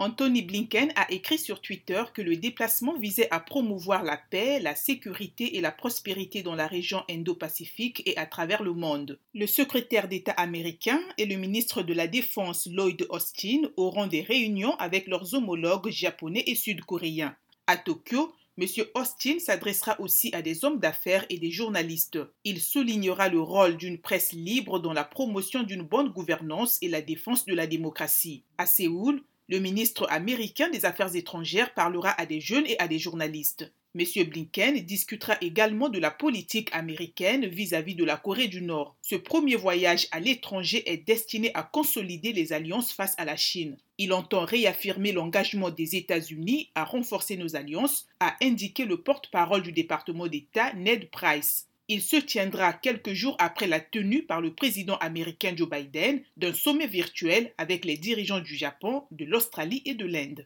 Anthony Blinken a écrit sur Twitter que le déplacement visait à promouvoir la paix, la sécurité et la prospérité dans la région Indo-Pacifique et à travers le monde. Le secrétaire d'État américain et le ministre de la Défense Lloyd Austin auront des réunions avec leurs homologues japonais et sud-coréens. À Tokyo, M. Austin s'adressera aussi à des hommes d'affaires et des journalistes. Il soulignera le rôle d'une presse libre dans la promotion d'une bonne gouvernance et la défense de la démocratie. À Séoul, le ministre américain des Affaires étrangères parlera à des jeunes et à des journalistes. M. Blinken discutera également de la politique américaine vis-à-vis de la Corée du Nord. Ce premier voyage à l'étranger est destiné à consolider les alliances face à la Chine. Il entend réaffirmer l'engagement des États-Unis à renforcer nos alliances, a indiqué le porte-parole du département d'État Ned Price. Il se tiendra quelques jours après la tenue par le président américain Joe Biden d'un sommet virtuel avec les dirigeants du Japon, de l'Australie et de l'Inde.